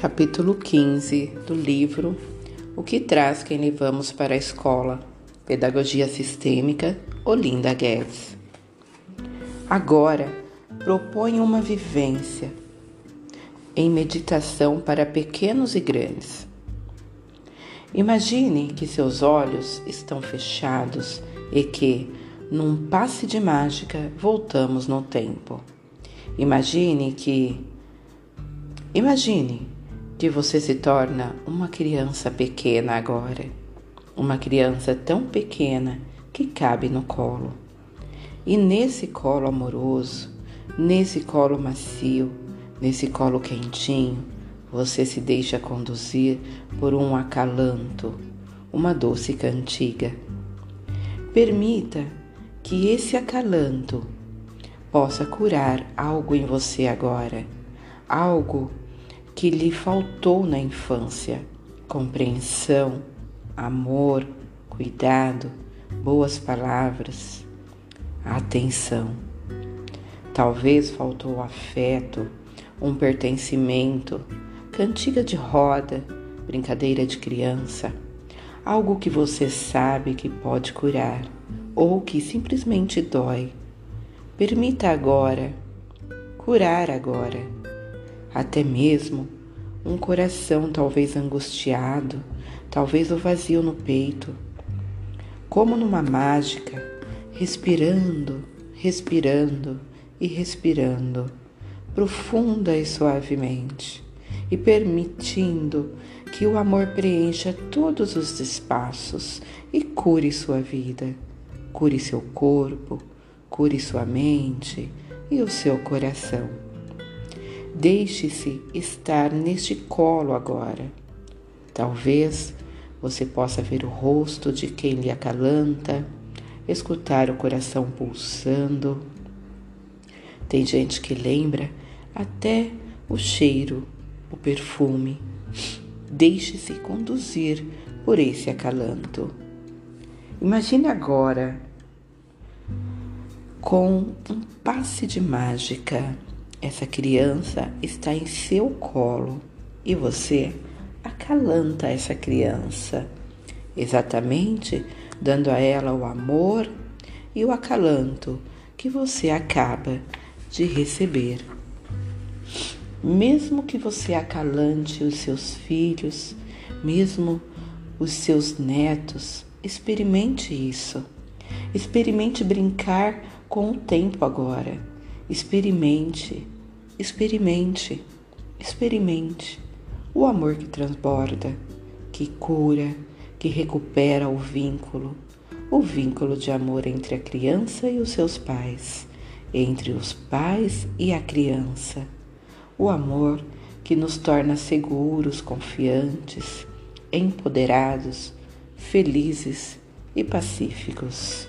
Capítulo 15 do livro O que traz quem levamos para a escola? Pedagogia Sistêmica, Olinda Guedes. Agora, propõe uma vivência em meditação para pequenos e grandes. Imagine que seus olhos estão fechados e que, num passe de mágica, voltamos no tempo. Imagine que Imagine que você se torna uma criança pequena agora, uma criança tão pequena que cabe no colo. E nesse colo amoroso, nesse colo macio, nesse colo quentinho, você se deixa conduzir por um acalanto, uma doce cantiga. Permita que esse acalanto possa curar algo em você agora, algo que lhe faltou na infância: compreensão, amor, cuidado, boas palavras, atenção. Talvez faltou afeto, um pertencimento, cantiga de roda, brincadeira de criança, algo que você sabe que pode curar ou que simplesmente dói. Permita agora, curar agora até mesmo um coração talvez angustiado, talvez o vazio no peito. Como numa mágica, respirando, respirando e respirando, profunda e suavemente, e permitindo que o amor preencha todos os espaços e cure sua vida, cure seu corpo, cure sua mente e o seu coração. Deixe-se estar neste colo agora. Talvez você possa ver o rosto de quem lhe acalanta, escutar o coração pulsando. Tem gente que lembra até o cheiro, o perfume. Deixe-se conduzir por esse acalanto. Imagine agora com um passe de mágica essa criança está em seu colo e você acalanta essa criança, exatamente dando a ela o amor e o acalanto que você acaba de receber. Mesmo que você acalante os seus filhos, mesmo os seus netos, experimente isso. Experimente brincar com o tempo agora Experimente, experimente, experimente o amor que transborda, que cura, que recupera o vínculo, o vínculo de amor entre a criança e os seus pais, entre os pais e a criança, o amor que nos torna seguros, confiantes, empoderados, felizes e pacíficos.